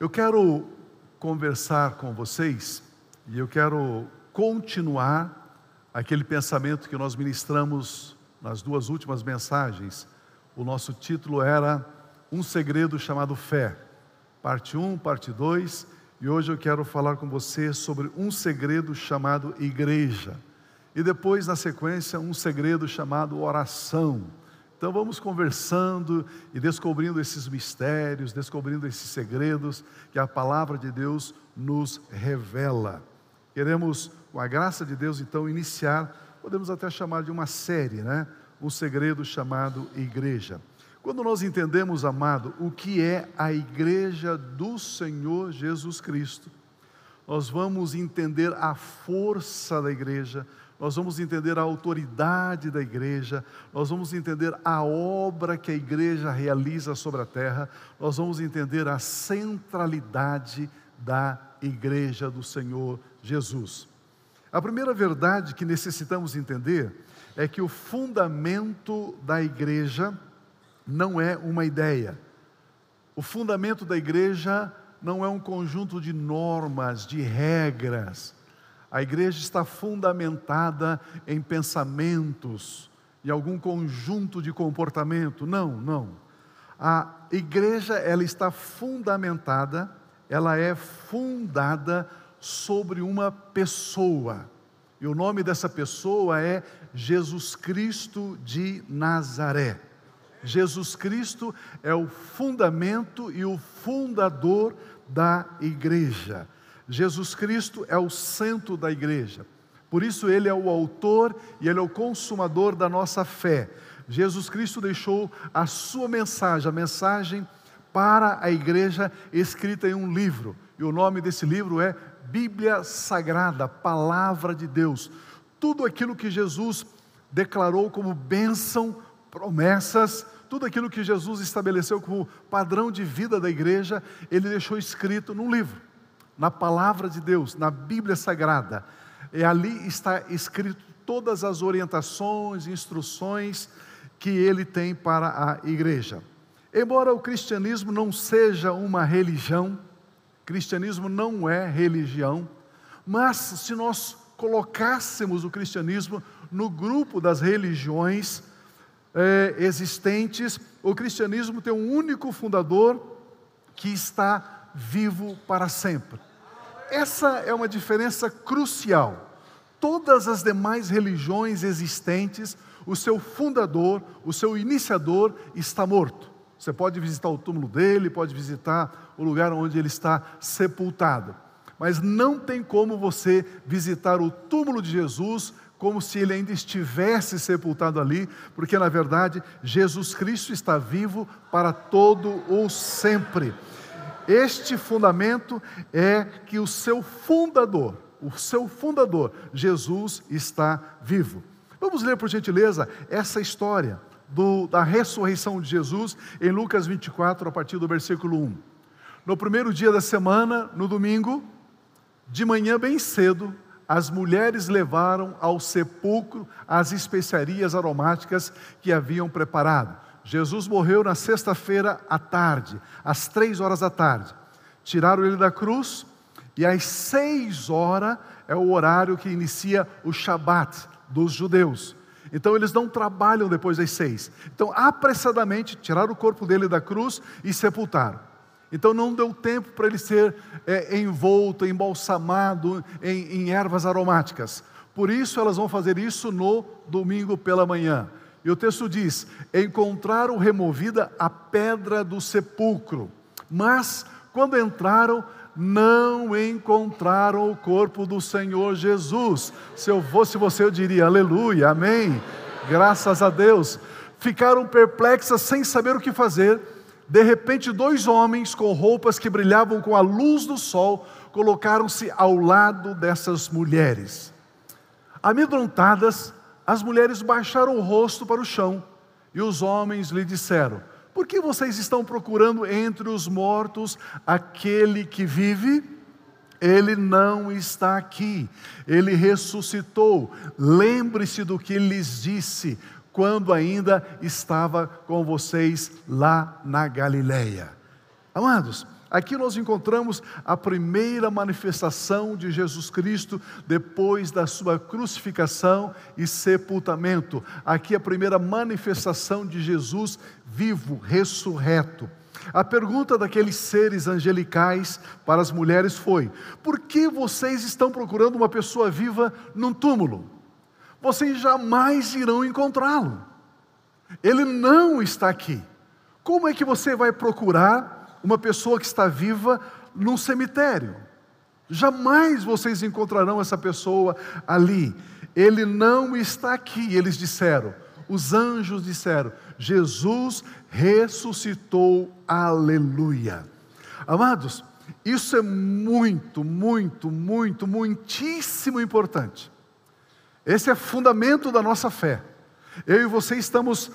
Eu quero conversar com vocês e eu quero continuar aquele pensamento que nós ministramos nas duas últimas mensagens. O nosso título era Um Segredo Chamado Fé, parte 1, parte 2, e hoje eu quero falar com você sobre um segredo chamado igreja. E depois, na sequência, um segredo chamado oração. Então vamos conversando e descobrindo esses mistérios, descobrindo esses segredos que a palavra de Deus nos revela. Queremos, com a graça de Deus, então iniciar, podemos até chamar de uma série, né? Um segredo chamado igreja. Quando nós entendemos, amado, o que é a igreja do Senhor Jesus Cristo, nós vamos entender a força da igreja, nós vamos entender a autoridade da igreja, nós vamos entender a obra que a igreja realiza sobre a terra, nós vamos entender a centralidade da igreja do Senhor Jesus. A primeira verdade que necessitamos entender é que o fundamento da igreja não é uma ideia. O fundamento da igreja não é um conjunto de normas, de regras a igreja está fundamentada em pensamentos, em algum conjunto de comportamento. Não, não. A igreja, ela está fundamentada, ela é fundada sobre uma pessoa. E o nome dessa pessoa é Jesus Cristo de Nazaré. Jesus Cristo é o fundamento e o fundador da igreja. Jesus Cristo é o centro da igreja. Por isso, Ele é o autor e Ele é o consumador da nossa fé. Jesus Cristo deixou a sua mensagem, a mensagem para a igreja, escrita em um livro. E o nome desse livro é Bíblia Sagrada, Palavra de Deus. Tudo aquilo que Jesus declarou como bênção, promessas, tudo aquilo que Jesus estabeleceu como padrão de vida da igreja, ele deixou escrito num livro na palavra de Deus, na Bíblia Sagrada. E ali está escrito todas as orientações, instruções que ele tem para a igreja. Embora o cristianismo não seja uma religião, cristianismo não é religião, mas se nós colocássemos o cristianismo no grupo das religiões é, existentes, o cristianismo tem um único fundador que está vivo para sempre. Essa é uma diferença crucial. Todas as demais religiões existentes, o seu fundador, o seu iniciador está morto. Você pode visitar o túmulo dele, pode visitar o lugar onde ele está sepultado. Mas não tem como você visitar o túmulo de Jesus como se ele ainda estivesse sepultado ali, porque na verdade Jesus Cristo está vivo para todo o sempre. Este fundamento é que o seu fundador, o seu fundador, Jesus, está vivo. Vamos ler, por gentileza, essa história do, da ressurreição de Jesus em Lucas 24, a partir do versículo 1. No primeiro dia da semana, no domingo, de manhã bem cedo, as mulheres levaram ao sepulcro as especiarias aromáticas que haviam preparado Jesus morreu na sexta-feira à tarde, às três horas da tarde. Tiraram ele da cruz e às seis horas é o horário que inicia o Shabat dos judeus. Então eles não trabalham depois das seis. Então, apressadamente, tiraram o corpo dele da cruz e sepultaram. Então não deu tempo para ele ser é, envolto, embalsamado em, em ervas aromáticas. Por isso elas vão fazer isso no domingo pela manhã. E o texto diz: encontraram removida a pedra do sepulcro, mas quando entraram, não encontraram o corpo do Senhor Jesus. Se eu fosse você, eu diria aleluia, amém. Graças a Deus. Ficaram perplexas sem saber o que fazer. De repente, dois homens com roupas que brilhavam com a luz do sol colocaram-se ao lado dessas mulheres. Amedrontadas, as mulheres baixaram o rosto para o chão e os homens lhe disseram: Por que vocês estão procurando entre os mortos aquele que vive? Ele não está aqui, ele ressuscitou. Lembre-se do que lhes disse quando ainda estava com vocês lá na Galileia. Amados, Aqui nós encontramos a primeira manifestação de Jesus Cristo depois da sua crucificação e sepultamento. Aqui a primeira manifestação de Jesus vivo, ressurreto. A pergunta daqueles seres angelicais para as mulheres foi: por que vocês estão procurando uma pessoa viva num túmulo? Vocês jamais irão encontrá-lo. Ele não está aqui. Como é que você vai procurar uma pessoa que está viva num cemitério. Jamais vocês encontrarão essa pessoa ali. Ele não está aqui, eles disseram. Os anjos disseram: Jesus ressuscitou, aleluia. Amados, isso é muito, muito, muito, muitíssimo importante. Esse é fundamento da nossa fé. Eu e você estamos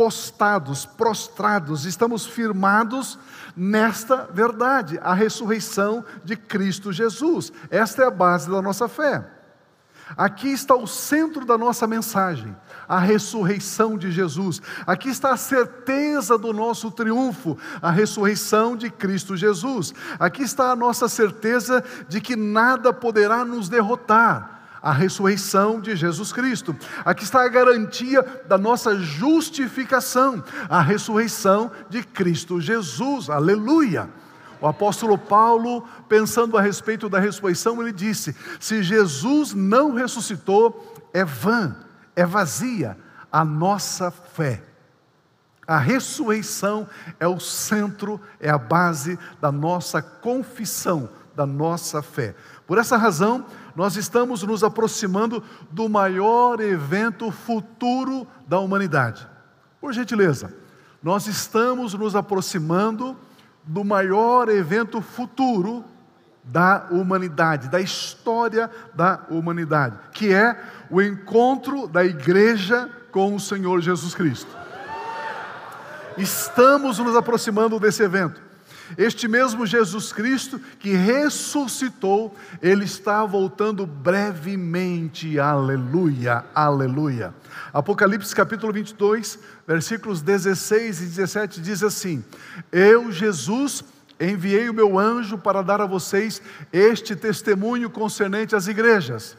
postados, prostrados, estamos firmados nesta verdade, a ressurreição de Cristo Jesus. Esta é a base da nossa fé. Aqui está o centro da nossa mensagem, a ressurreição de Jesus. Aqui está a certeza do nosso triunfo, a ressurreição de Cristo Jesus. Aqui está a nossa certeza de que nada poderá nos derrotar a ressurreição de Jesus Cristo. Aqui está a garantia da nossa justificação, a ressurreição de Cristo Jesus. Aleluia! O apóstolo Paulo, pensando a respeito da ressurreição, ele disse: se Jesus não ressuscitou, é vã, é vazia a nossa fé. A ressurreição é o centro, é a base da nossa confissão, da nossa fé. Por essa razão, nós estamos nos aproximando do maior evento futuro da humanidade. Por gentileza, nós estamos nos aproximando do maior evento futuro da humanidade, da história da humanidade, que é o encontro da igreja com o Senhor Jesus Cristo. Estamos nos aproximando desse evento. Este mesmo Jesus Cristo que ressuscitou, ele está voltando brevemente. Aleluia, aleluia. Apocalipse capítulo 22, versículos 16 e 17 diz assim: Eu, Jesus, enviei o meu anjo para dar a vocês este testemunho concernente às igrejas.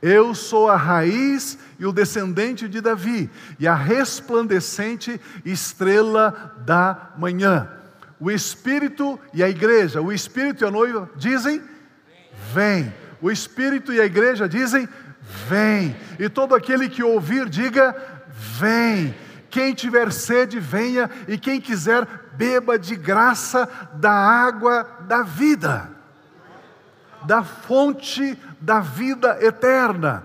Eu sou a raiz e o descendente de Davi, e a resplandecente estrela da manhã. O Espírito e a igreja, o Espírito e a noiva dizem: Vem. O Espírito e a igreja dizem: Vem. E todo aquele que ouvir, diga: Vem. Quem tiver sede, venha, e quem quiser, beba de graça da água da vida, da fonte da vida eterna,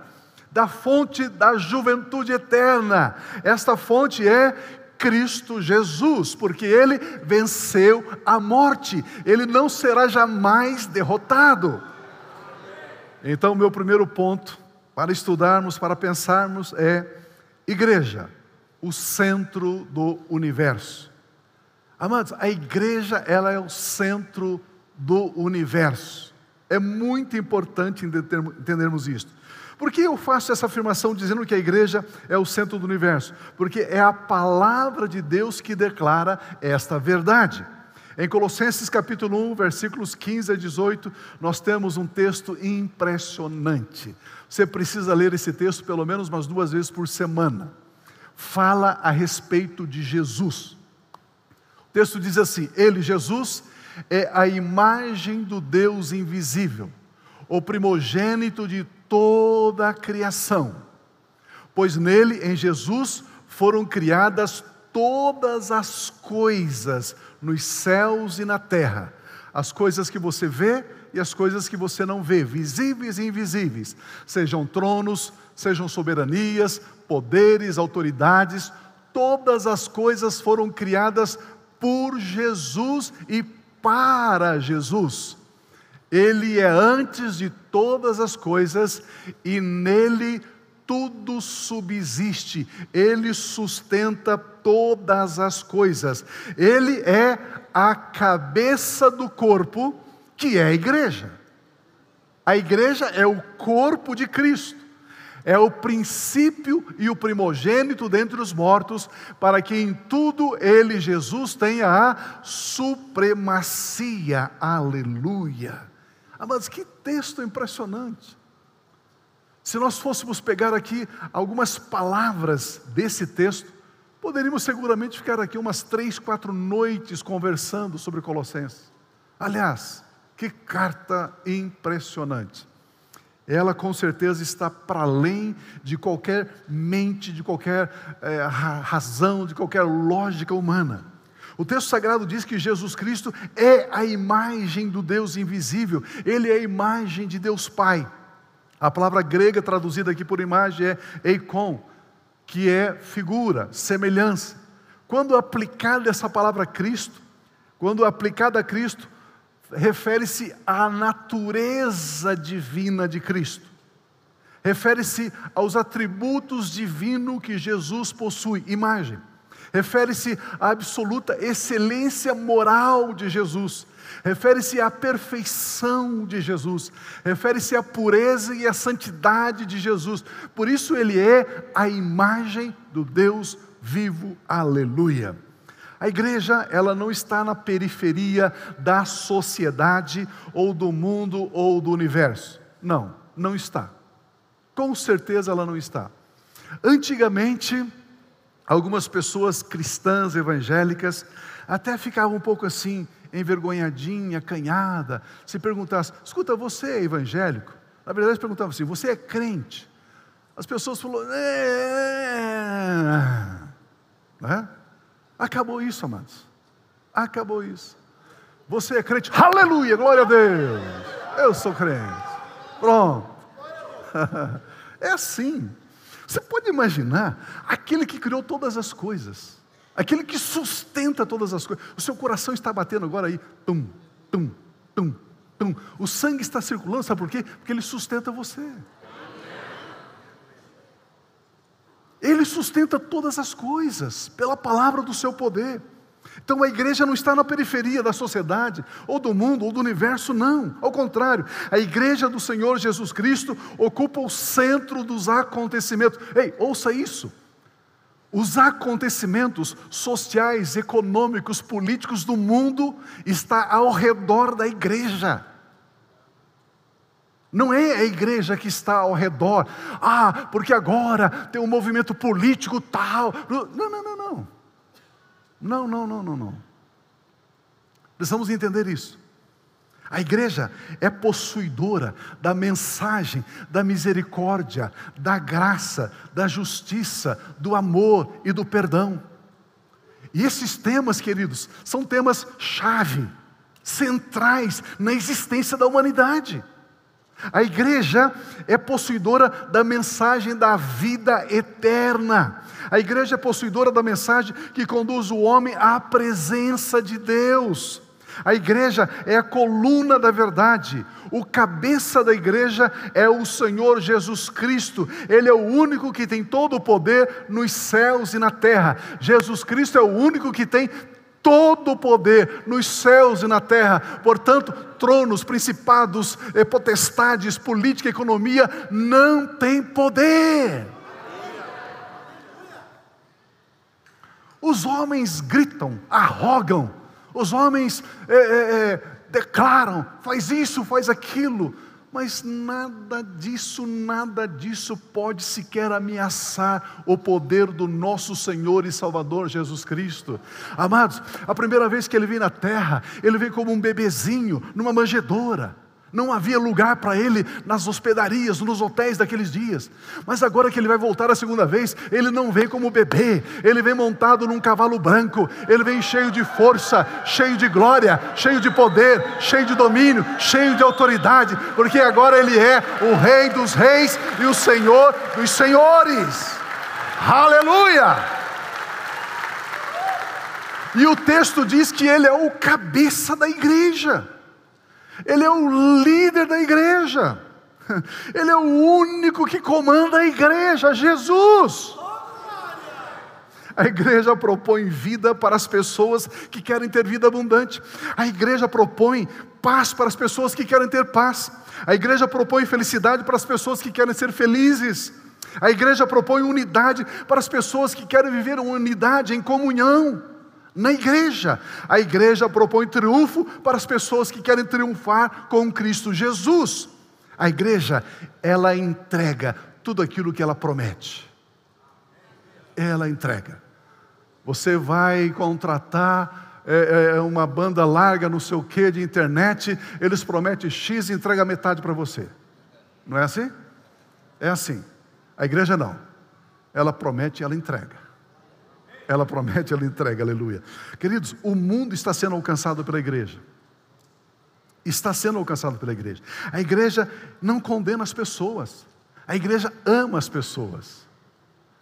da fonte da juventude eterna. Esta fonte é Cristo Jesus, porque ele venceu a morte, ele não será jamais derrotado. Então, meu primeiro ponto para estudarmos, para pensarmos é igreja, o centro do universo. Amados, a igreja ela é o centro do universo. É muito importante entendermos isto. Por que eu faço essa afirmação dizendo que a igreja é o centro do universo? Porque é a palavra de Deus que declara esta verdade. Em Colossenses capítulo 1, versículos 15 a 18, nós temos um texto impressionante. Você precisa ler esse texto pelo menos umas duas vezes por semana. Fala a respeito de Jesus. O texto diz assim: Ele, Jesus, é a imagem do Deus invisível, o primogênito de toda a criação, pois nele, em Jesus, foram criadas todas as coisas nos céus e na terra, as coisas que você vê e as coisas que você não vê, visíveis e invisíveis, sejam tronos, sejam soberanias, poderes, autoridades, todas as coisas foram criadas por Jesus e para Jesus. Ele é antes de todas as coisas e nele tudo subsiste, ele sustenta todas as coisas. Ele é a cabeça do corpo, que é a igreja. A igreja é o corpo de Cristo. É o princípio e o primogênito dentre os mortos, para que em tudo ele, Jesus, tenha a supremacia. Aleluia. Amados, que texto impressionante. Se nós fôssemos pegar aqui algumas palavras desse texto, poderíamos seguramente ficar aqui umas três, quatro noites conversando sobre Colossenses. Aliás, que carta impressionante. Ela com certeza está para além de qualquer mente, de qualquer é, razão, de qualquer lógica humana. O texto sagrado diz que Jesus Cristo é a imagem do Deus invisível, ele é a imagem de Deus Pai. A palavra grega traduzida aqui por imagem é eikon, que é figura, semelhança. Quando aplicada essa palavra Cristo, quando aplicada a Cristo, refere-se à natureza divina de Cristo. Refere-se aos atributos divinos que Jesus possui, imagem. Refere-se à absoluta excelência moral de Jesus refere-se à perfeição de Jesus, refere-se à pureza e à santidade de Jesus. Por isso ele é a imagem do Deus vivo. Aleluia. A igreja, ela não está na periferia da sociedade ou do mundo ou do universo. Não, não está. Com certeza ela não está. Antigamente, algumas pessoas cristãs evangélicas até ficavam um pouco assim, envergonhadinha, acanhada, se perguntasse: escuta, você é evangélico? Na verdade, perguntavam assim: você é crente? As pessoas falaram: é. Né? Acabou isso, amados. Acabou isso. Você é crente? Aleluia, glória a Deus. Eu sou crente. Pronto. É assim. Você pode imaginar aquele que criou todas as coisas aquele que sustenta todas as coisas. O seu coração está batendo agora aí, tum, tum, tum, tum. O sangue está circulando, sabe por quê? Porque ele sustenta você. Ele sustenta todas as coisas pela palavra do seu poder. Então a igreja não está na periferia da sociedade, ou do mundo, ou do universo, não. Ao contrário, a igreja do Senhor Jesus Cristo ocupa o centro dos acontecimentos. Ei, ouça isso. Os acontecimentos sociais, econômicos, políticos do mundo está ao redor da igreja. Não é a igreja que está ao redor. Ah, porque agora tem um movimento político tal. Não, não, não, não. Não, não, não, não, não. Precisamos entender isso. A igreja é possuidora da mensagem, da misericórdia, da graça, da justiça, do amor e do perdão. E esses temas, queridos, são temas chave, centrais na existência da humanidade. A igreja é possuidora da mensagem da vida eterna. A igreja é possuidora da mensagem que conduz o homem à presença de Deus. A igreja é a coluna da verdade. O cabeça da igreja é o Senhor Jesus Cristo. Ele é o único que tem todo o poder nos céus e na terra. Jesus Cristo é o único que tem todo o poder nos céus e na terra. Portanto, tronos, principados, eh, potestades, política, economia não tem poder. Os homens gritam, arrogam, os homens é, é, é, declaram, faz isso, faz aquilo, mas nada disso, nada disso pode sequer ameaçar o poder do nosso Senhor e Salvador Jesus Cristo. Amados, a primeira vez que ele veio na terra, ele veio como um bebezinho, numa manjedoura. Não havia lugar para ele nas hospedarias, nos hotéis daqueles dias. Mas agora que ele vai voltar a segunda vez, ele não vem como bebê, ele vem montado num cavalo branco, ele vem cheio de força, cheio de glória, cheio de poder, cheio de domínio, cheio de autoridade, porque agora ele é o Rei dos Reis e o Senhor dos Senhores. Aleluia! E o texto diz que ele é o cabeça da igreja. Ele é o líder da igreja. Ele é o único que comanda a igreja, Jesus. A igreja propõe vida para as pessoas que querem ter vida abundante. A igreja propõe paz para as pessoas que querem ter paz. A igreja propõe felicidade para as pessoas que querem ser felizes. A igreja propõe unidade para as pessoas que querem viver uma unidade em comunhão. Na igreja, a igreja propõe triunfo para as pessoas que querem triunfar com Cristo Jesus. A igreja, ela entrega tudo aquilo que ela promete. Ela entrega. Você vai contratar é, é, uma banda larga, não sei o de internet, eles prometem X e entrega metade para você. Não é assim? É assim. A igreja não. Ela promete, ela entrega. Ela promete, ela entrega, aleluia. Queridos, o mundo está sendo alcançado pela igreja. Está sendo alcançado pela igreja. A igreja não condena as pessoas. A igreja ama as pessoas.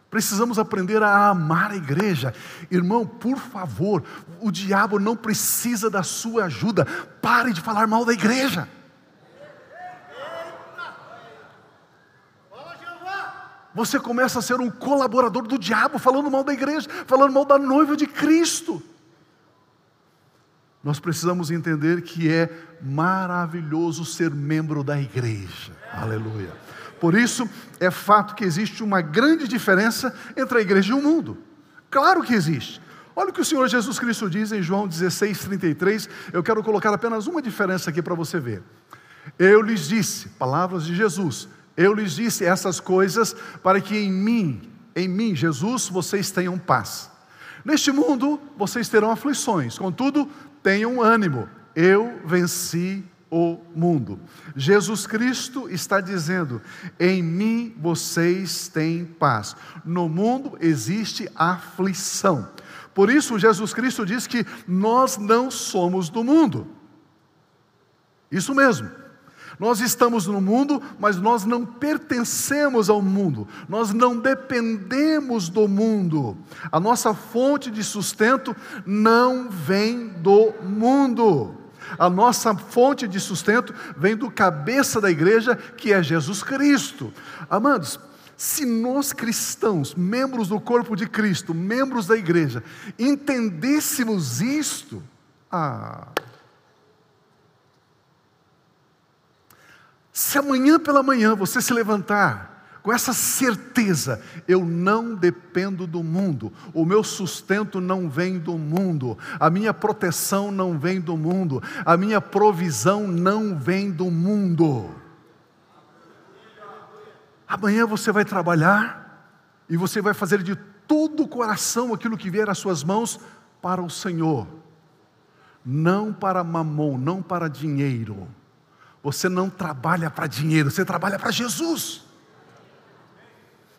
Precisamos aprender a amar a igreja. Irmão, por favor, o diabo não precisa da sua ajuda. Pare de falar mal da igreja. Você começa a ser um colaborador do diabo, falando mal da igreja, falando mal da noiva de Cristo. Nós precisamos entender que é maravilhoso ser membro da igreja. Aleluia. Por isso, é fato que existe uma grande diferença entre a igreja e o mundo. Claro que existe. Olha o que o Senhor Jesus Cristo diz em João 16, 33. Eu quero colocar apenas uma diferença aqui para você ver. Eu lhes disse, palavras de Jesus, eu lhes disse essas coisas para que em mim, em mim, Jesus, vocês tenham paz. Neste mundo vocês terão aflições, contudo, tenham ânimo. Eu venci o mundo. Jesus Cristo está dizendo: em mim vocês têm paz. No mundo existe aflição. Por isso, Jesus Cristo diz que nós não somos do mundo. Isso mesmo. Nós estamos no mundo, mas nós não pertencemos ao mundo, nós não dependemos do mundo. A nossa fonte de sustento não vem do mundo. A nossa fonte de sustento vem do cabeça da igreja, que é Jesus Cristo. Amados, se nós cristãos, membros do corpo de Cristo, membros da igreja, entendêssemos isto, ah. Se amanhã pela manhã você se levantar com essa certeza, eu não dependo do mundo, o meu sustento não vem do mundo, a minha proteção não vem do mundo, a minha provisão não vem do mundo. Amanhã você vai trabalhar e você vai fazer de todo o coração aquilo que vier às suas mãos para o Senhor, não para mamon, não para dinheiro. Você não trabalha para dinheiro, você trabalha para Jesus.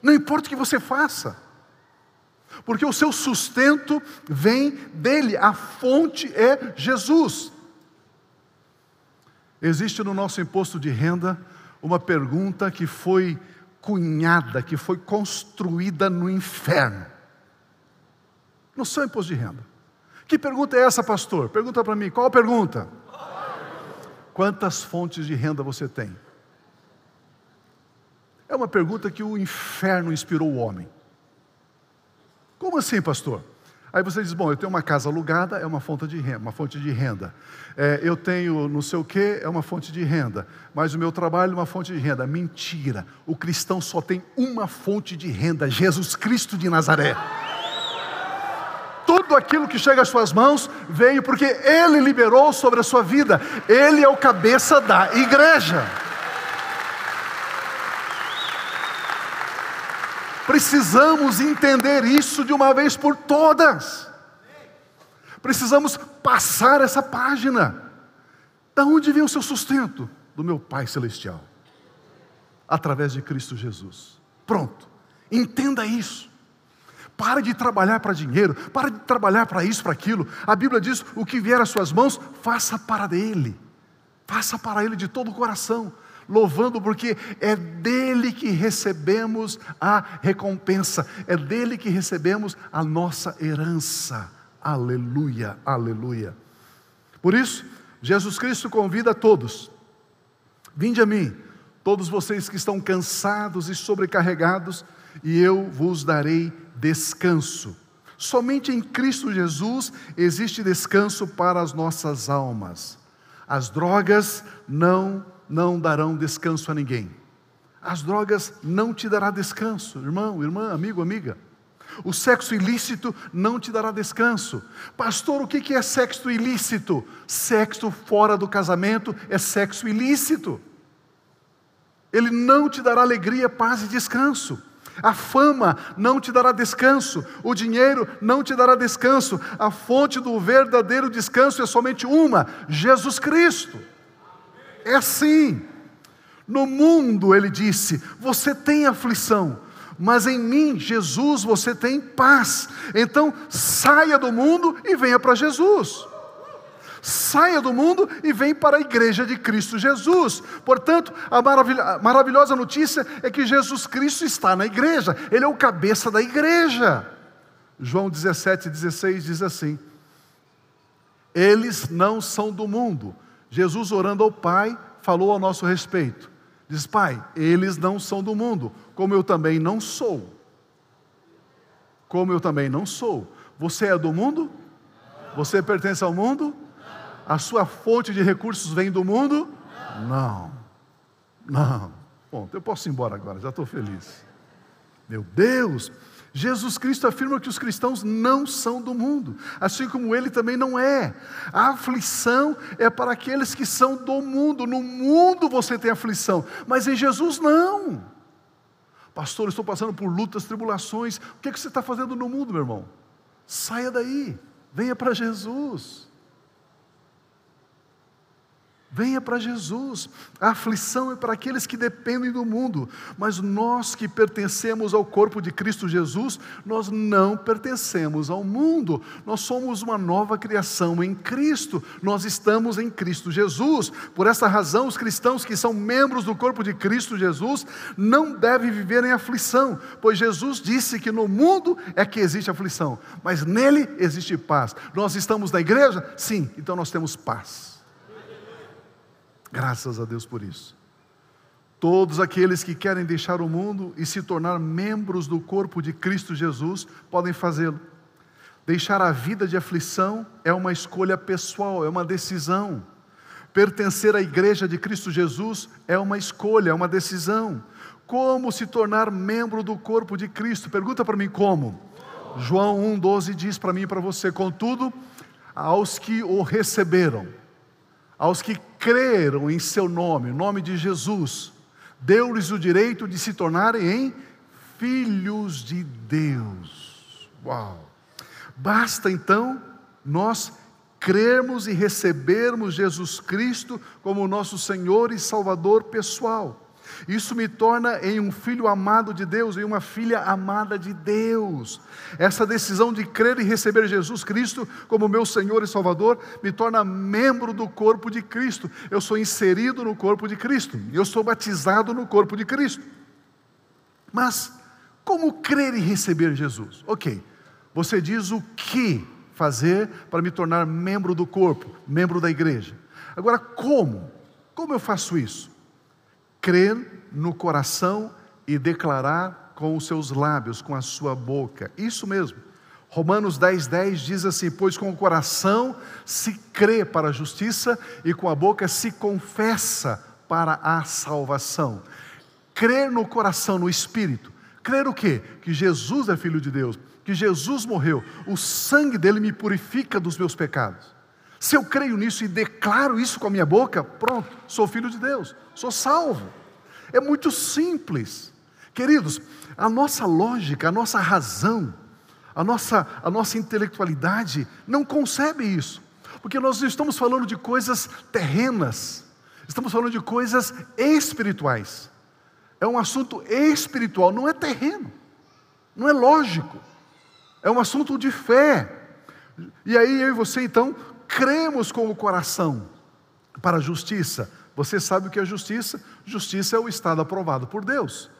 Não importa o que você faça, porque o seu sustento vem dele, a fonte é Jesus. Existe no nosso imposto de renda uma pergunta que foi cunhada, que foi construída no inferno. No seu imposto de renda. Que pergunta é essa, pastor? Pergunta para mim, qual a pergunta? Quantas fontes de renda você tem? É uma pergunta que o inferno inspirou o homem. Como assim, pastor? Aí você diz: bom, eu tenho uma casa alugada, é uma fonte de renda. Uma fonte de renda. É, eu tenho não sei o que, é uma fonte de renda. Mas o meu trabalho é uma fonte de renda. Mentira. O cristão só tem uma fonte de renda: Jesus Cristo de Nazaré. Tudo aquilo que chega às suas mãos veio porque Ele liberou sobre a sua vida. Ele é o cabeça da igreja. Precisamos entender isso de uma vez por todas. Precisamos passar essa página. Da onde vem o seu sustento? Do meu Pai Celestial, através de Cristo Jesus. Pronto, entenda isso. Pare de trabalhar para dinheiro, pare de trabalhar para isso, para aquilo. A Bíblia diz: o que vier às suas mãos, faça para Ele, faça para Ele de todo o coração louvando, porque é dele que recebemos a recompensa, é dele que recebemos a nossa herança. Aleluia, aleluia. Por isso, Jesus Cristo convida a todos: vinde a mim, todos vocês que estão cansados e sobrecarregados, e eu vos darei descanso. Somente em Cristo Jesus existe descanso para as nossas almas. As drogas não não darão descanso a ninguém. As drogas não te dará descanso, irmão, irmã, amigo, amiga. O sexo ilícito não te dará descanso. Pastor, o que é sexo ilícito? Sexo fora do casamento é sexo ilícito. Ele não te dará alegria, paz e descanso. A fama não te dará descanso, o dinheiro não te dará descanso. A fonte do verdadeiro descanso é somente uma: Jesus Cristo. É assim. No mundo, ele disse, você tem aflição, mas em mim, Jesus, você tem paz. Então, saia do mundo e venha para Jesus. Saia do mundo e vem para a igreja de Cristo Jesus. Portanto, a, a maravilhosa notícia é que Jesus Cristo está na igreja, Ele é o cabeça da igreja. João 17, 16 diz assim: Eles não são do mundo. Jesus, orando ao Pai, falou ao nosso respeito. Diz, Pai, eles não são do mundo, como eu também não sou. Como eu também não sou. Você é do mundo? Você pertence ao mundo? A sua fonte de recursos vem do mundo? Não. Não. Bom, eu posso ir embora agora, já estou feliz. Meu Deus, Jesus Cristo afirma que os cristãos não são do mundo, assim como ele também não é. A aflição é para aqueles que são do mundo. No mundo você tem aflição, mas em Jesus não. Pastor, estou passando por lutas, tribulações. O que, é que você está fazendo no mundo, meu irmão? Saia daí, venha para Jesus. Venha para Jesus. A aflição é para aqueles que dependem do mundo, mas nós que pertencemos ao corpo de Cristo Jesus, nós não pertencemos ao mundo. Nós somos uma nova criação em Cristo. Nós estamos em Cristo Jesus. Por essa razão, os cristãos que são membros do corpo de Cristo Jesus não devem viver em aflição, pois Jesus disse que no mundo é que existe aflição, mas nele existe paz. Nós estamos na igreja? Sim, então nós temos paz. Graças a Deus por isso. Todos aqueles que querem deixar o mundo e se tornar membros do corpo de Cristo Jesus podem fazê-lo. Deixar a vida de aflição é uma escolha pessoal, é uma decisão. Pertencer à igreja de Cristo Jesus é uma escolha, é uma decisão. Como se tornar membro do corpo de Cristo? Pergunta para mim como. João 1,12 diz para mim e para você: Contudo, aos que o receberam, aos que creram em seu nome, o nome de Jesus, deu-lhes o direito de se tornarem em filhos de Deus. Uau! Basta então nós crermos e recebermos Jesus Cristo como nosso Senhor e Salvador pessoal. Isso me torna em um filho amado de Deus, em uma filha amada de Deus. Essa decisão de crer e receber Jesus Cristo como meu Senhor e Salvador me torna membro do corpo de Cristo. Eu sou inserido no corpo de Cristo. Eu sou batizado no corpo de Cristo. Mas como crer e receber Jesus? Ok, você diz o que fazer para me tornar membro do corpo, membro da igreja. Agora, como? Como eu faço isso? Crer no coração e declarar com os seus lábios, com a sua boca. Isso mesmo. Romanos 10, 10 diz assim: Pois com o coração se crê para a justiça e com a boca se confessa para a salvação. Crer no coração, no espírito. Crer o quê? Que Jesus é filho de Deus, que Jesus morreu, o sangue dele me purifica dos meus pecados. Se eu creio nisso e declaro isso com a minha boca, pronto, sou filho de Deus, sou salvo. É muito simples. Queridos, a nossa lógica, a nossa razão, a nossa, a nossa intelectualidade não concebe isso, porque nós estamos falando de coisas terrenas, estamos falando de coisas espirituais. É um assunto espiritual, não é terreno, não é lógico, é um assunto de fé. E aí eu e você então cremos com o coração para a justiça. Você sabe o que é justiça? Justiça é o estado aprovado por Deus.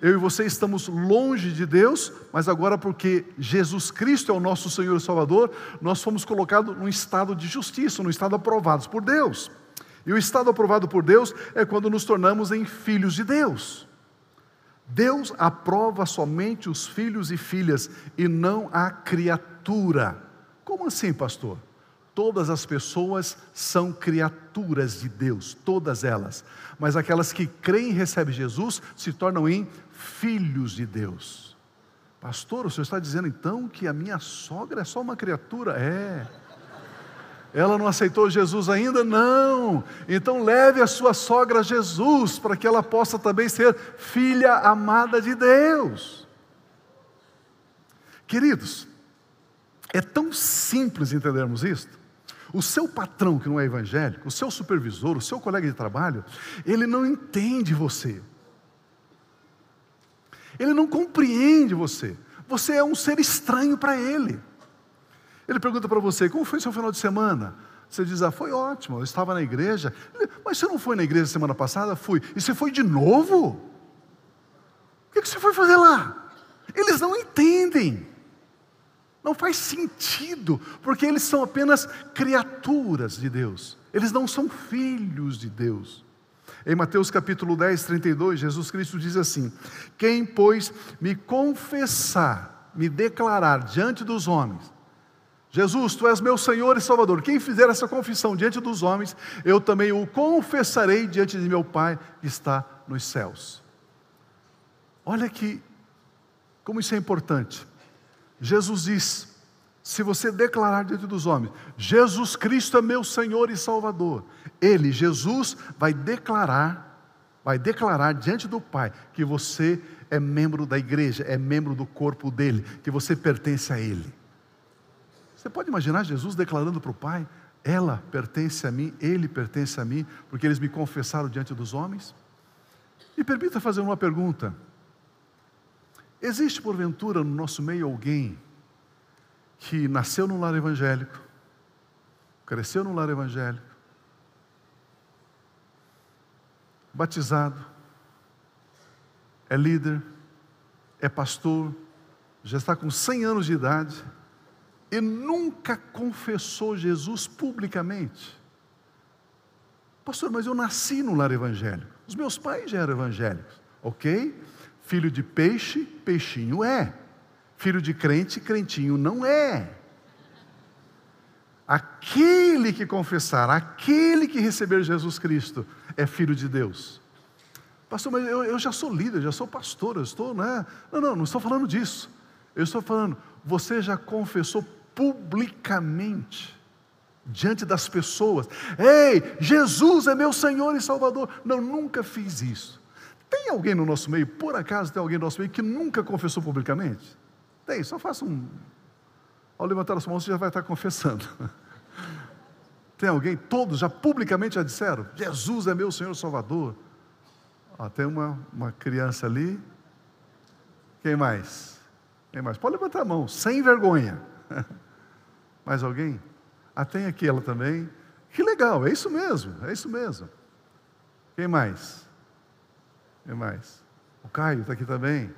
Eu e você estamos longe de Deus, mas agora, porque Jesus Cristo é o nosso Senhor e Salvador, nós fomos colocados num estado de justiça, num estado aprovados por Deus. E o estado aprovado por Deus é quando nos tornamos em filhos de Deus. Deus aprova somente os filhos e filhas e não a criatura. Como assim, pastor? Todas as pessoas são criaturas de Deus, todas elas. Mas aquelas que creem e recebem Jesus se tornam em filhos de Deus. Pastor, o senhor está dizendo então que a minha sogra é só uma criatura? É. Ela não aceitou Jesus ainda? Não. Então leve a sua sogra a Jesus, para que ela possa também ser filha amada de Deus. Queridos, é tão simples entendermos isto. O seu patrão, que não é evangélico, o seu supervisor, o seu colega de trabalho, ele não entende você. Ele não compreende você. Você é um ser estranho para ele. Ele pergunta para você: como foi seu final de semana? Você diz: ah, foi ótimo, eu estava na igreja. Mas você não foi na igreja semana passada? Fui. E você foi de novo? O que você foi fazer lá? Eles não entendem. Não faz sentido, porque eles são apenas criaturas de Deus. Eles não são filhos de Deus. Em Mateus capítulo 10, 32, Jesus Cristo diz assim: Quem, pois, me confessar, me declarar diante dos homens, Jesus, tu és meu Senhor e Salvador. Quem fizer essa confissão diante dos homens, eu também o confessarei diante de meu Pai que está nos céus. Olha que, como isso é importante. Jesus diz: se você declarar diante dos homens, Jesus Cristo é meu Senhor e Salvador, Ele, Jesus, vai declarar, vai declarar diante do Pai que você é membro da igreja, é membro do corpo dele, que você pertence a Ele. Você pode imaginar Jesus declarando para o Pai: ela pertence a mim, ele pertence a mim, porque eles me confessaram diante dos homens? Me permita fazer uma pergunta. Existe porventura no nosso meio alguém que nasceu num lar evangélico, cresceu num lar evangélico, batizado, é líder, é pastor, já está com 100 anos de idade e nunca confessou Jesus publicamente? Pastor, mas eu nasci num lar evangélico, os meus pais já eram evangélicos, ok? Filho de peixe, peixinho é. Filho de crente, crentinho não é. Aquele que confessar, aquele que receber Jesus Cristo, é filho de Deus. Pastor, mas eu, eu já sou líder, já sou pastor, eu estou, né? Não, não, não estou falando disso. Eu estou falando, você já confessou publicamente, diante das pessoas: Ei, Jesus é meu Senhor e Salvador. Não, nunca fiz isso. Tem alguém no nosso meio, por acaso tem alguém no nosso meio que nunca confessou publicamente? Tem, só faça um. Ao levantar as mãos, você já vai estar confessando. Tem alguém? Todos já publicamente já disseram: Jesus é meu Senhor Salvador. Ó, tem uma, uma criança ali. Quem mais? Quem mais? Pode levantar a mão, sem vergonha. Mais alguém? Ah, tem aquela também. Que legal, é isso mesmo, é isso mesmo. Quem mais? Quem mais? O Caio está aqui também.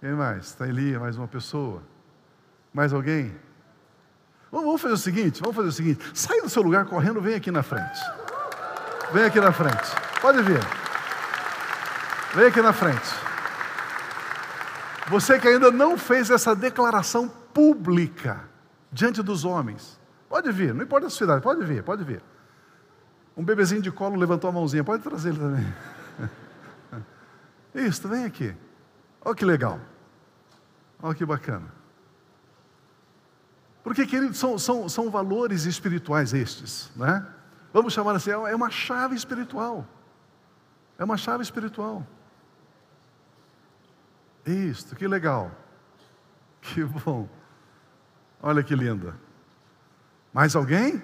Quem mais? Está ali, mais uma pessoa. Mais alguém? Vamos fazer o seguinte, vamos fazer o seguinte. Sai do seu lugar correndo, vem aqui na frente. Vem aqui na frente. Pode vir. Vem aqui na frente. Você que ainda não fez essa declaração pública diante dos homens. Pode vir, não importa a sua idade, pode vir, pode vir. Um bebezinho de colo levantou a mãozinha, pode trazer ele também. Isso, vem aqui. Olha que legal. Olha que bacana. Porque, queridos, são, são, são valores espirituais estes, né? Vamos chamar assim, é uma chave espiritual. É uma chave espiritual. Isso, que legal. Que bom. Olha que linda. Mais alguém?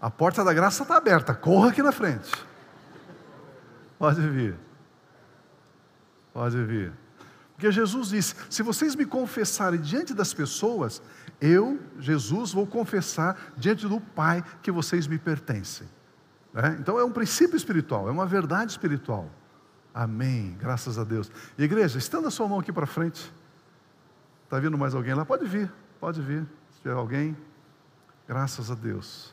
A porta da graça está aberta. Corra aqui na frente. Pode vir. Pode vir. Porque Jesus disse: se vocês me confessarem diante das pessoas, eu, Jesus, vou confessar diante do Pai que vocês me pertencem. É? Então é um princípio espiritual, é uma verdade espiritual. Amém, graças a Deus. Igreja, estenda a sua mão aqui para frente. Está vindo mais alguém lá? Pode vir, pode vir. Se tiver alguém, graças a Deus.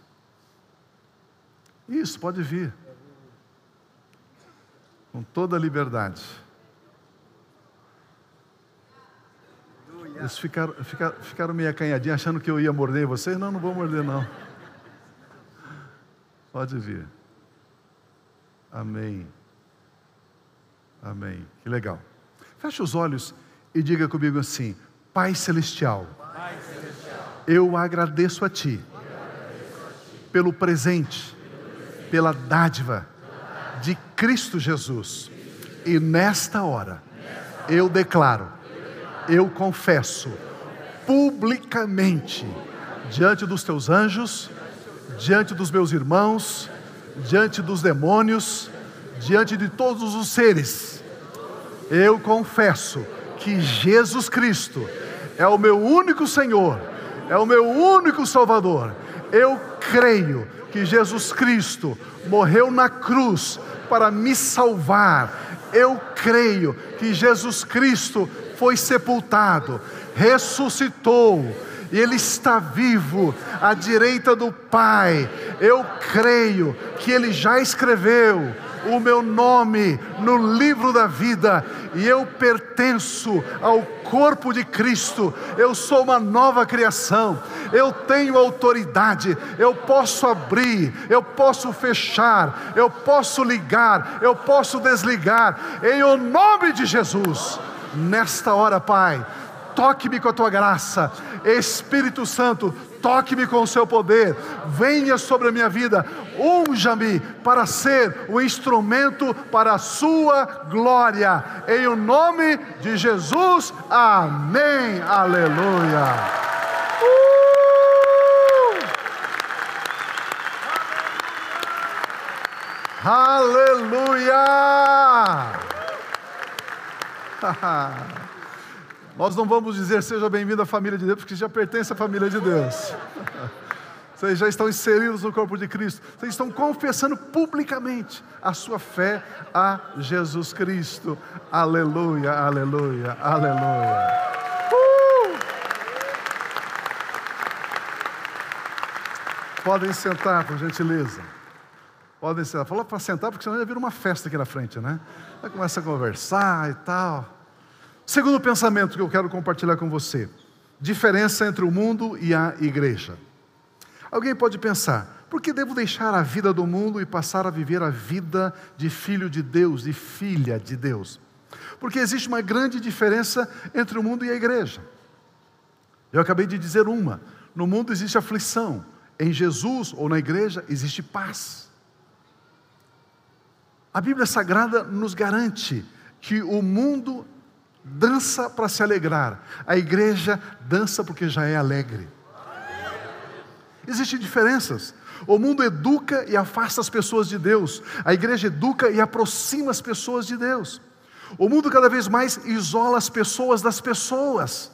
Isso, pode vir. Com toda a liberdade. Eles ficaram, ficaram, ficaram meio acanhadinhos, achando que eu ia morder vocês. Não, não vou morder, não. Pode vir. Amém. Amém. Que legal. Feche os olhos e diga comigo assim: Pai Celestial, Pai Celestial eu agradeço a Ti, agradeço a ti pelo, presente, pelo presente, pela dádiva de Cristo Jesus. E nesta hora, eu declaro, eu confesso publicamente, diante dos Teus anjos, diante dos meus irmãos, diante dos demônios, diante de todos os seres, eu confesso que Jesus Cristo é o meu único Senhor, é o meu único Salvador. Eu creio que Jesus Cristo morreu na cruz para me salvar. Eu creio que Jesus Cristo foi sepultado, ressuscitou e Ele está vivo à direita do Pai. Eu creio que Ele já escreveu o meu nome no livro da vida e eu pertenço ao corpo de Cristo, eu sou uma nova criação, eu tenho autoridade, eu posso abrir, eu posso fechar, eu posso ligar, eu posso desligar, em o nome de Jesus. Nesta hora, Pai, toque-me com a tua graça, Espírito Santo, toque-me com o seu poder, venha sobre a minha vida, unja-me para ser o instrumento para a sua glória, em o nome de Jesus, amém, aleluia. Uh! Aleluia! Nós não vamos dizer seja bem-vindo à família de Deus, porque já pertence à família de Deus. Vocês já estão inseridos no corpo de Cristo. Vocês estão confessando publicamente a sua fé a Jesus Cristo. Aleluia, aleluia, aleluia. Uh! Podem sentar, por gentileza. Podem sentar. Fala para sentar, porque senão já vira uma festa aqui na frente, né? Começa a conversar e tal. Segundo pensamento que eu quero compartilhar com você: diferença entre o mundo e a igreja. Alguém pode pensar, por que devo deixar a vida do mundo e passar a viver a vida de filho de Deus, de filha de Deus? Porque existe uma grande diferença entre o mundo e a igreja. Eu acabei de dizer uma: no mundo existe aflição, em Jesus ou na igreja existe paz. A Bíblia Sagrada nos garante que o mundo dança para se alegrar, a igreja dança porque já é alegre. Existem diferenças. O mundo educa e afasta as pessoas de Deus, a igreja educa e aproxima as pessoas de Deus. O mundo cada vez mais isola as pessoas das pessoas,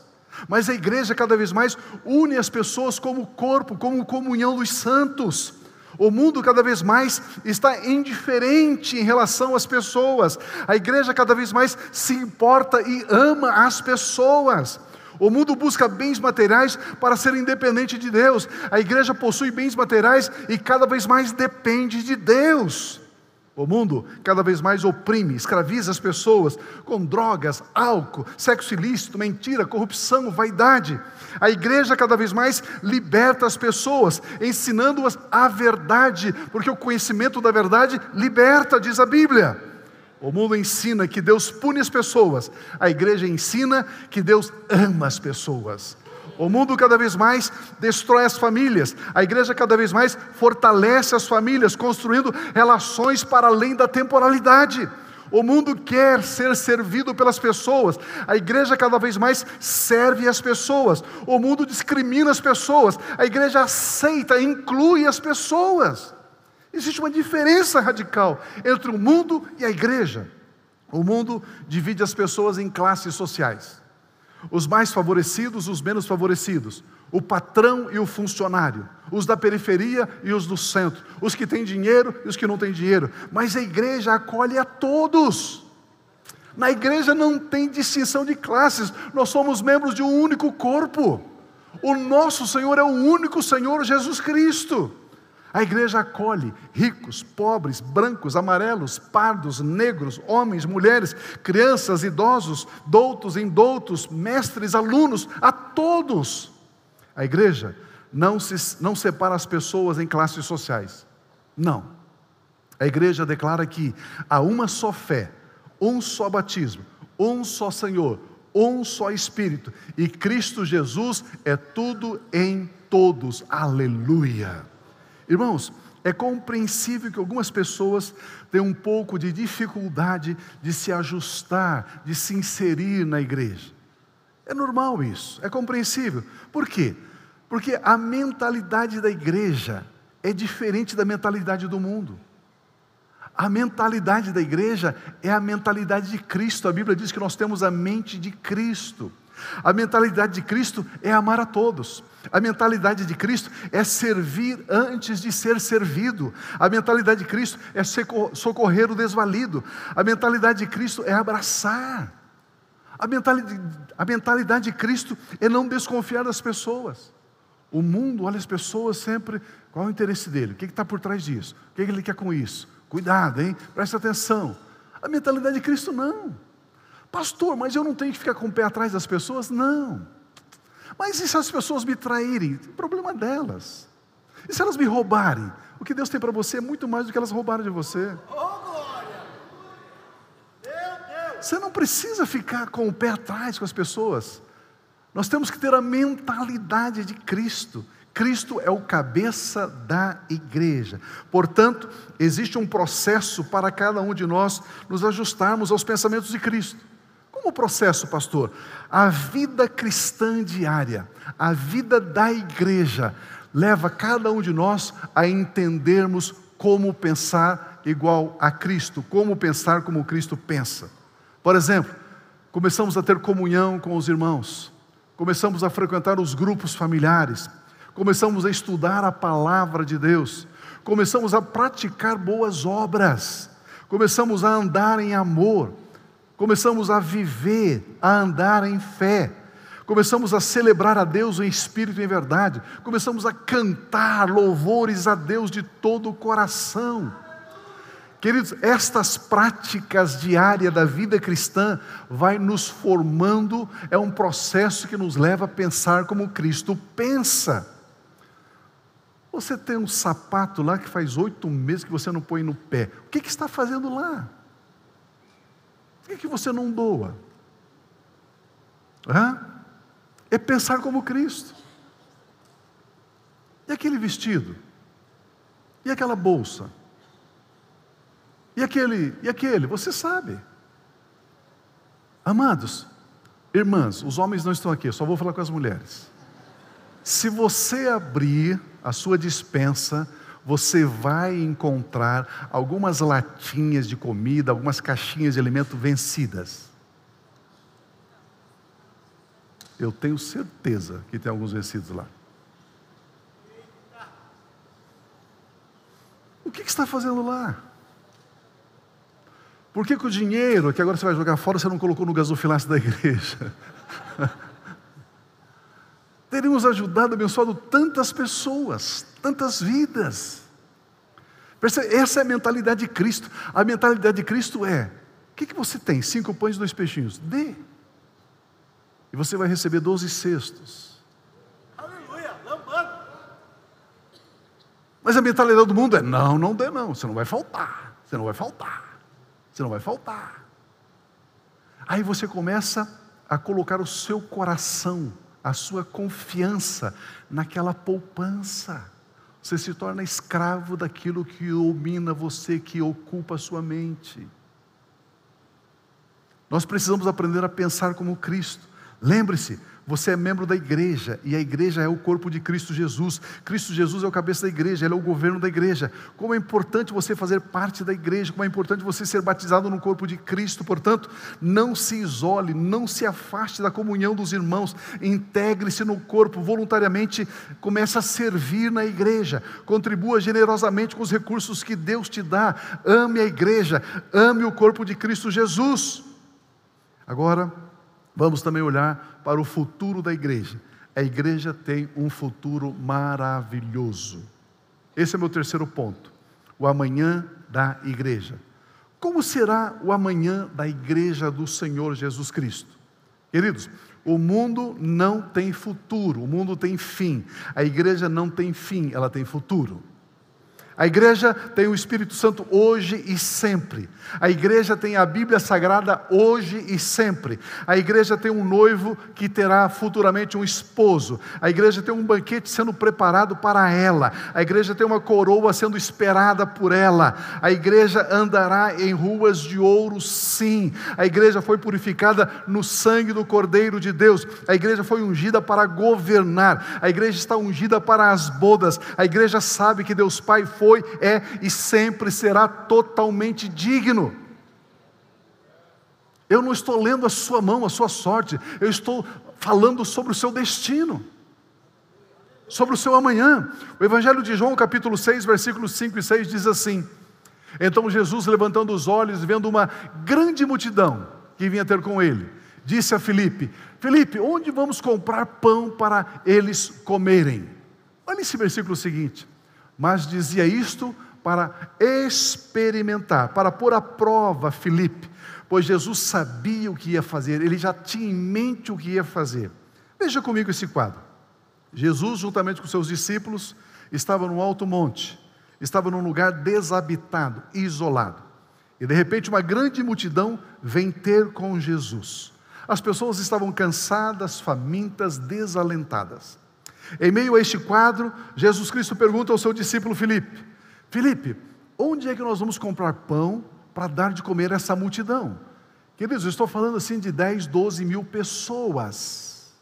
mas a igreja cada vez mais une as pessoas como corpo, como comunhão dos santos. O mundo cada vez mais está indiferente em relação às pessoas. A igreja cada vez mais se importa e ama as pessoas. O mundo busca bens materiais para ser independente de Deus. A igreja possui bens materiais e cada vez mais depende de Deus. O mundo cada vez mais oprime, escraviza as pessoas com drogas, álcool, sexo ilícito, mentira, corrupção, vaidade. A igreja cada vez mais liberta as pessoas, ensinando-as a verdade, porque o conhecimento da verdade liberta, diz a Bíblia. O mundo ensina que Deus pune as pessoas, a igreja ensina que Deus ama as pessoas. O mundo cada vez mais destrói as famílias, a igreja cada vez mais fortalece as famílias, construindo relações para além da temporalidade. O mundo quer ser servido pelas pessoas, a igreja cada vez mais serve as pessoas. O mundo discrimina as pessoas, a igreja aceita, inclui as pessoas. Existe uma diferença radical entre o mundo e a igreja. O mundo divide as pessoas em classes sociais os mais favorecidos, os menos favorecidos, o patrão e o funcionário, os da periferia e os do centro, os que têm dinheiro e os que não têm dinheiro. Mas a igreja acolhe a todos. Na igreja não tem distinção de classes, nós somos membros de um único corpo. O nosso Senhor é o único Senhor Jesus Cristo. A igreja acolhe ricos, pobres, brancos, amarelos, pardos, negros, homens, mulheres, crianças, idosos, doutos, indoutos, mestres, alunos, a todos. A igreja não, se, não separa as pessoas em classes sociais. Não. A igreja declara que há uma só fé, um só batismo, um só Senhor, um só Espírito, e Cristo Jesus é tudo em todos. Aleluia. Irmãos, é compreensível que algumas pessoas tenham um pouco de dificuldade de se ajustar, de se inserir na igreja. É normal isso, é compreensível. Por quê? Porque a mentalidade da igreja é diferente da mentalidade do mundo. A mentalidade da igreja é a mentalidade de Cristo. A Bíblia diz que nós temos a mente de Cristo. A mentalidade de Cristo é amar a todos. A mentalidade de Cristo é servir antes de ser servido. A mentalidade de Cristo é socorrer o desvalido. A mentalidade de Cristo é abraçar. A mentalidade, a mentalidade de Cristo é não desconfiar das pessoas. O mundo olha as pessoas sempre, qual é o interesse dele? O que está por trás disso? O que ele quer com isso? Cuidado, hein? Presta atenção. A mentalidade de Cristo não. Pastor, mas eu não tenho que ficar com o pé atrás das pessoas? Não. Mas e se as pessoas me traírem? O problema delas. E se elas me roubarem? O que Deus tem para você é muito mais do que elas roubaram de você. Você não precisa ficar com o pé atrás com as pessoas. Nós temos que ter a mentalidade de Cristo. Cristo é o cabeça da igreja. Portanto, existe um processo para cada um de nós nos ajustarmos aos pensamentos de Cristo. Como processo, pastor? A vida cristã diária, a vida da igreja, leva cada um de nós a entendermos como pensar igual a Cristo, como pensar como Cristo pensa. Por exemplo, começamos a ter comunhão com os irmãos, começamos a frequentar os grupos familiares, começamos a estudar a palavra de Deus, começamos a praticar boas obras, começamos a andar em amor, começamos a viver, a andar em fé, começamos a celebrar a Deus em espírito e em verdade, começamos a cantar louvores a Deus de todo o coração. Queridos, estas práticas diárias da vida cristã vai nos formando, é um processo que nos leva a pensar como Cristo pensa. Você tem um sapato lá que faz oito meses que você não põe no pé. O que, que está fazendo lá? Por que, você não doa? Hã? É pensar como Cristo. E aquele vestido? E aquela bolsa? E aquele? E aquele? Você sabe. Amados, irmãs, os homens não estão aqui, só vou falar com as mulheres. Se você abrir a sua dispensa, você vai encontrar algumas latinhas de comida, algumas caixinhas de alimento vencidas. Eu tenho certeza que tem alguns vencidos lá. O que, que está fazendo lá? Por que, que o dinheiro que agora você vai jogar fora você não colocou no gasofilácio da igreja? teríamos ajudado, abençoado tantas pessoas, tantas vidas. Essa é a mentalidade de Cristo. A mentalidade de Cristo é: o que, que você tem? Cinco pães e dois peixinhos? Dê. E você vai receber doze cestos. Aleluia, lambando. Mas a mentalidade do mundo é: não, não dê, não. Você não vai faltar. Você não vai faltar. Você não vai faltar. Aí você começa a colocar o seu coração a sua confiança naquela poupança. Você se torna escravo daquilo que domina você, que ocupa a sua mente. Nós precisamos aprender a pensar como Cristo. Lembre-se, você é membro da igreja e a igreja é o corpo de Cristo Jesus. Cristo Jesus é o cabeça da igreja, ele é o governo da igreja. Como é importante você fazer parte da igreja, como é importante você ser batizado no corpo de Cristo. Portanto, não se isole, não se afaste da comunhão dos irmãos, integre-se no corpo voluntariamente, comece a servir na igreja, contribua generosamente com os recursos que Deus te dá. Ame a igreja, ame o corpo de Cristo Jesus. Agora, Vamos também olhar para o futuro da igreja. A igreja tem um futuro maravilhoso. Esse é meu terceiro ponto. O amanhã da igreja. Como será o amanhã da igreja do Senhor Jesus Cristo? Queridos, o mundo não tem futuro, o mundo tem fim. A igreja não tem fim, ela tem futuro. A igreja tem o Espírito Santo hoje e sempre. A igreja tem a Bíblia Sagrada hoje e sempre. A igreja tem um noivo que terá futuramente um esposo. A igreja tem um banquete sendo preparado para ela. A igreja tem uma coroa sendo esperada por ela. A igreja andará em ruas de ouro, sim. A igreja foi purificada no sangue do Cordeiro de Deus. A igreja foi ungida para governar. A igreja está ungida para as bodas. A igreja sabe que Deus Pai foi foi, é e sempre será totalmente digno. Eu não estou lendo a sua mão, a sua sorte, eu estou falando sobre o seu destino, sobre o seu amanhã. O Evangelho de João, capítulo 6, versículos 5 e 6 diz assim: Então Jesus, levantando os olhos, vendo uma grande multidão que vinha ter com ele, disse a Filipe: Filipe, onde vamos comprar pão para eles comerem? Olha esse versículo seguinte mas dizia isto para experimentar, para pôr à prova Filipe, pois Jesus sabia o que ia fazer, ele já tinha em mente o que ia fazer. Veja comigo esse quadro. Jesus, juntamente com seus discípulos, estava no alto monte, estava num lugar desabitado, isolado. E de repente uma grande multidão vem ter com Jesus. As pessoas estavam cansadas, famintas, desalentadas. Em meio a este quadro, Jesus Cristo pergunta ao seu discípulo Filipe: Filipe, onde é que nós vamos comprar pão para dar de comer a essa multidão? Queridos, eu estou falando assim de 10, 12 mil pessoas.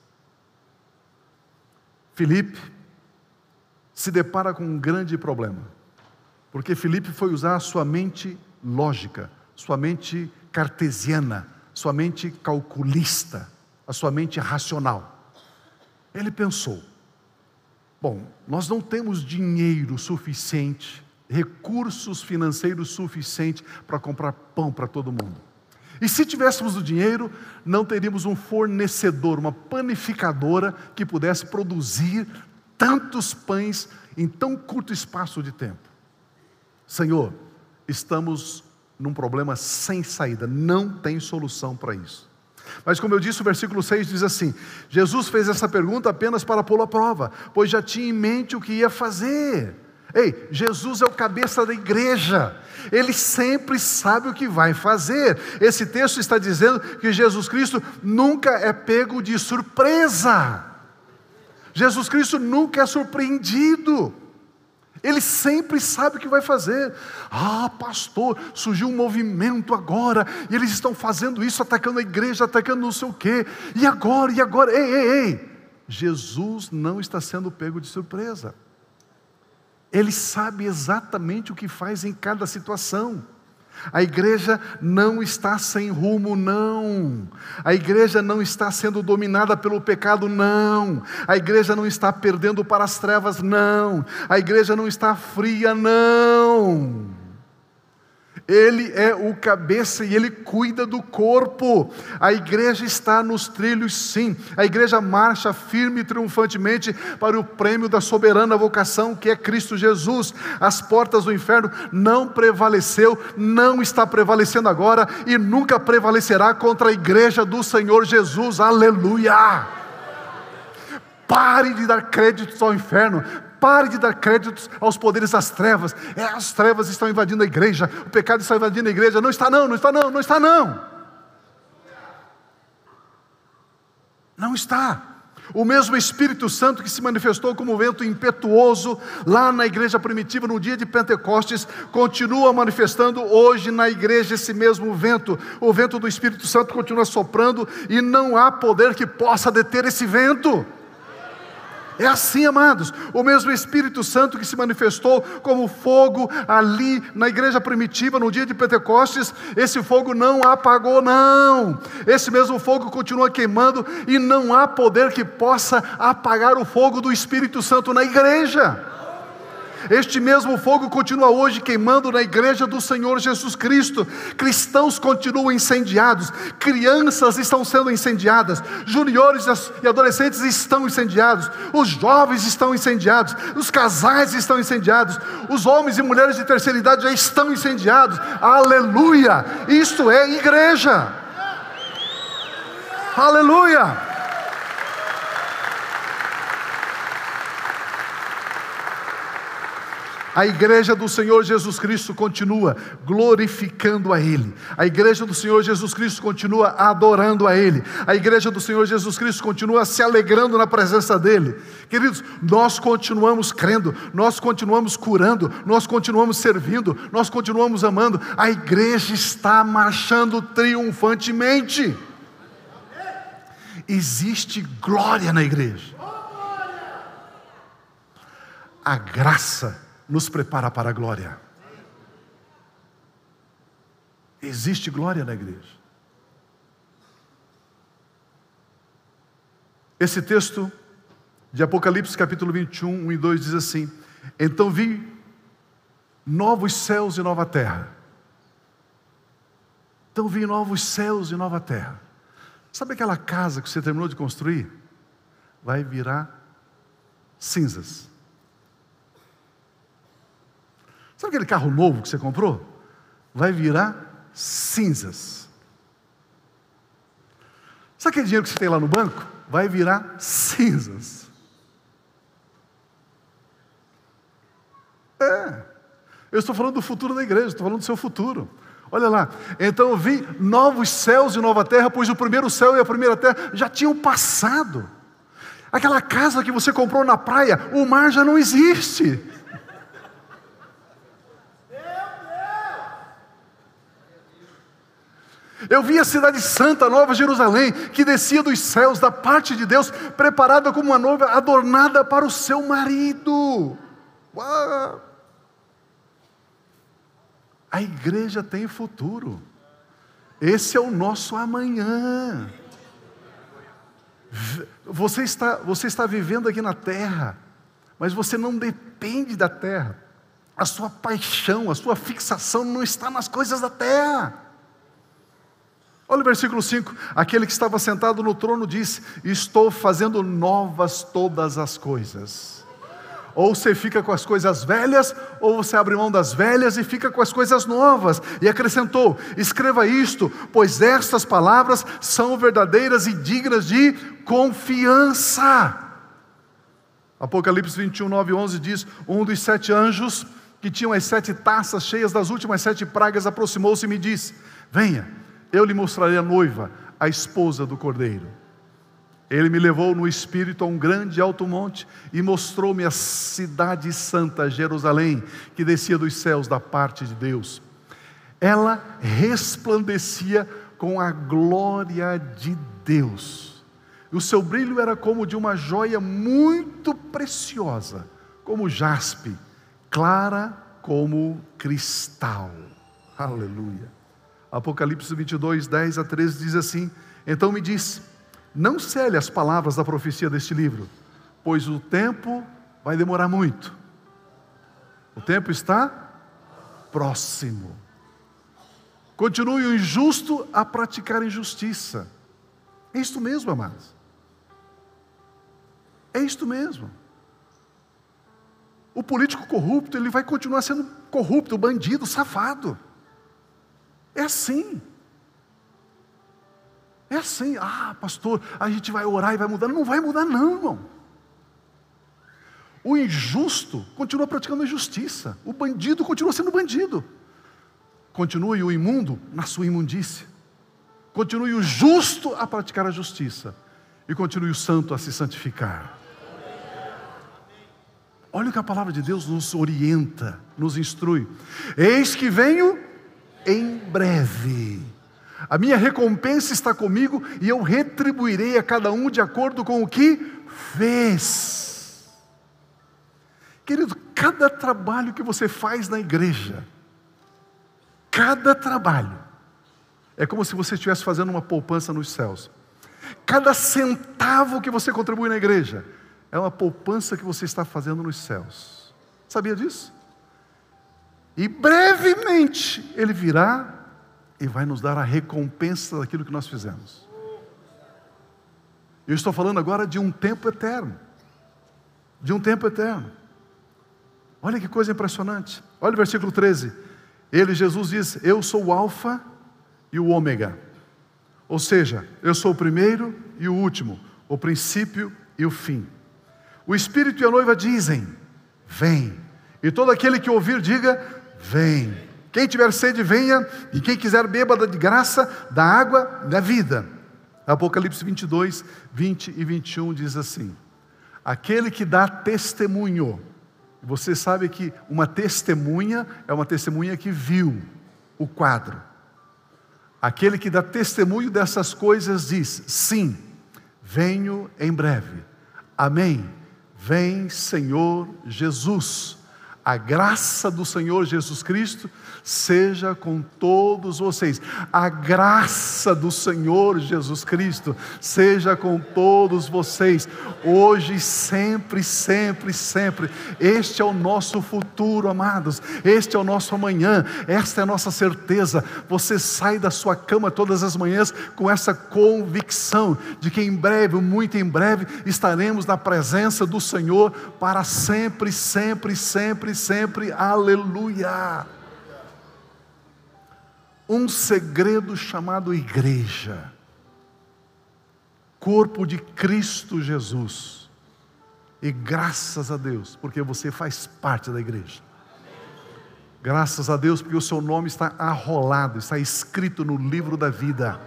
Filipe se depara com um grande problema, porque Filipe foi usar a sua mente lógica, sua mente cartesiana, sua mente calculista, a sua mente racional. Ele pensou: Bom, nós não temos dinheiro suficiente, recursos financeiros suficientes para comprar pão para todo mundo. E se tivéssemos o dinheiro, não teríamos um fornecedor, uma panificadora que pudesse produzir tantos pães em tão curto espaço de tempo. Senhor, estamos num problema sem saída, não tem solução para isso. Mas, como eu disse, o versículo 6 diz assim: Jesus fez essa pergunta apenas para pô-lo à prova, pois já tinha em mente o que ia fazer. Ei, Jesus é o cabeça da igreja, ele sempre sabe o que vai fazer. Esse texto está dizendo que Jesus Cristo nunca é pego de surpresa, Jesus Cristo nunca é surpreendido. Ele sempre sabe o que vai fazer. Ah, pastor, surgiu um movimento agora, e eles estão fazendo isso, atacando a igreja, atacando não sei o quê. E agora, e agora? Ei, ei, ei. Jesus não está sendo pego de surpresa. Ele sabe exatamente o que faz em cada situação. A igreja não está sem rumo, não. A igreja não está sendo dominada pelo pecado, não. A igreja não está perdendo para as trevas, não. A igreja não está fria, não. Ele é o cabeça e ele cuida do corpo. A igreja está nos trilhos, sim. A igreja marcha firme e triunfantemente para o prêmio da soberana vocação que é Cristo Jesus. As portas do inferno não prevaleceu, não está prevalecendo agora e nunca prevalecerá contra a igreja do Senhor Jesus. Aleluia! Pare de dar créditos ao inferno, Pare de dar créditos aos poderes das trevas. É, as trevas estão invadindo a igreja, o pecado está invadindo a igreja. Não está, não, não está, não, não está, não. Não está. O mesmo Espírito Santo que se manifestou como vento impetuoso lá na igreja primitiva no dia de Pentecostes, continua manifestando hoje na igreja esse mesmo vento. O vento do Espírito Santo continua soprando e não há poder que possa deter esse vento. É assim, amados. O mesmo Espírito Santo que se manifestou como fogo ali na igreja primitiva, no dia de Pentecostes, esse fogo não apagou, não. Esse mesmo fogo continua queimando e não há poder que possa apagar o fogo do Espírito Santo na igreja. Este mesmo fogo continua hoje queimando na igreja do Senhor Jesus Cristo. Cristãos continuam incendiados, crianças estão sendo incendiadas, juniores e adolescentes estão incendiados, os jovens estão incendiados, os casais estão incendiados, os homens e mulheres de terceira idade já estão incendiados. Aleluia! Isto é igreja. Aleluia! A igreja do Senhor Jesus Cristo continua glorificando a Ele. A igreja do Senhor Jesus Cristo continua adorando a Ele. A igreja do Senhor Jesus Cristo continua se alegrando na presença dEle. Queridos, nós continuamos crendo, nós continuamos curando, nós continuamos servindo, nós continuamos amando. A igreja está marchando triunfantemente. Existe glória na igreja. A graça nos prepara para a glória. Existe glória na igreja. Esse texto de Apocalipse, capítulo 21, 1 e 2 diz assim: Então vi novos céus e nova terra. Então vi novos céus e nova terra. Sabe aquela casa que você terminou de construir? Vai virar cinzas. Sabe aquele carro novo que você comprou? Vai virar cinzas. Sabe aquele dinheiro que você tem lá no banco? Vai virar cinzas. É. Eu estou falando do futuro da igreja, estou falando do seu futuro. Olha lá, então eu vi novos céus e nova terra, pois o primeiro céu e a primeira terra já tinham passado. Aquela casa que você comprou na praia, o mar já não existe. Eu vi a cidade santa, Nova Jerusalém, que descia dos céus da parte de Deus, preparada como uma noiva adornada para o seu marido. A igreja tem futuro. Esse é o nosso amanhã. Você está, você está vivendo aqui na terra, mas você não depende da terra. A sua paixão, a sua fixação não está nas coisas da terra. Olha o versículo 5: aquele que estava sentado no trono disse: Estou fazendo novas todas as coisas. Ou você fica com as coisas velhas, ou você abre mão das velhas e fica com as coisas novas. E acrescentou: Escreva isto, pois estas palavras são verdadeiras e dignas de confiança. Apocalipse 21, 9 e 11 diz: Um dos sete anjos que tinham as sete taças cheias das últimas sete pragas aproximou-se e me disse: Venha eu lhe mostrarei a noiva, a esposa do cordeiro. Ele me levou no espírito a um grande alto monte e mostrou-me a cidade santa, Jerusalém, que descia dos céus da parte de Deus. Ela resplandecia com a glória de Deus. O seu brilho era como de uma joia muito preciosa, como jaspe, clara como cristal. Aleluia. Apocalipse 22, 10 a 13 diz assim: Então me disse: Não cele as palavras da profecia deste livro, pois o tempo vai demorar muito. O tempo está próximo. Continue o injusto a praticar injustiça. É isto mesmo, amados. É isto mesmo. O político corrupto, ele vai continuar sendo corrupto, bandido, safado. É assim. É assim. Ah, pastor, a gente vai orar e vai mudar. Não vai mudar, não, irmão. O injusto continua praticando injustiça. O bandido continua sendo bandido. Continue o imundo na sua imundície. Continue o justo a praticar a justiça. E continue o santo a se santificar. Olha o que a palavra de Deus nos orienta, nos instrui. Eis que venho em breve. A minha recompensa está comigo e eu retribuirei a cada um de acordo com o que fez. Querido, cada trabalho que você faz na igreja, cada trabalho, é como se você estivesse fazendo uma poupança nos céus. Cada centavo que você contribui na igreja é uma poupança que você está fazendo nos céus. Sabia disso? E brevemente ele virá e vai nos dar a recompensa daquilo que nós fizemos. Eu estou falando agora de um tempo eterno. De um tempo eterno. Olha que coisa impressionante. Olha o versículo 13. Ele, Jesus, diz: Eu sou o Alfa e o Ômega. Ou seja, eu sou o primeiro e o último, o princípio e o fim. O Espírito e a noiva dizem: Vem. E todo aquele que ouvir, diga: Vem. Quem tiver sede, venha, e quem quiser, beba de graça da água da vida. Apocalipse 22, 20 e 21 diz assim: Aquele que dá testemunho, você sabe que uma testemunha é uma testemunha que viu o quadro. Aquele que dá testemunho dessas coisas diz: Sim, venho em breve. Amém. Vem, Senhor Jesus. A graça do Senhor Jesus Cristo seja com todos vocês. A graça do Senhor Jesus Cristo seja com todos vocês, hoje, sempre, sempre, sempre. Este é o nosso futuro, amados. Este é o nosso amanhã. Esta é a nossa certeza. Você sai da sua cama todas as manhãs com essa convicção de que em breve, muito em breve, estaremos na presença do Senhor para sempre, sempre, sempre, sempre. Aleluia um segredo chamado igreja, corpo de Cristo Jesus. E graças a Deus, porque você faz parte da igreja. Graças a Deus, porque o seu nome está arrolado, está escrito no livro da vida.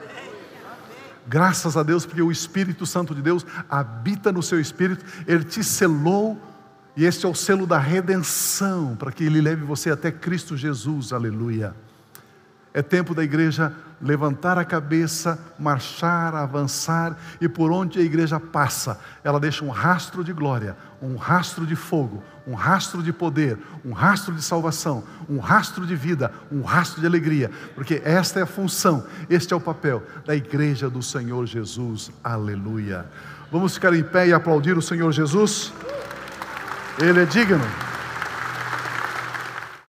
Graças a Deus, porque o Espírito Santo de Deus habita no seu espírito, ele te selou, e este é o selo da redenção, para que ele leve você até Cristo Jesus, aleluia. É tempo da igreja levantar a cabeça, marchar, avançar, e por onde a igreja passa, ela deixa um rastro de glória, um rastro de fogo, um rastro de poder, um rastro de salvação, um rastro de vida, um rastro de alegria, porque esta é a função, este é o papel da igreja do Senhor Jesus. Aleluia. Vamos ficar em pé e aplaudir o Senhor Jesus? Ele é digno.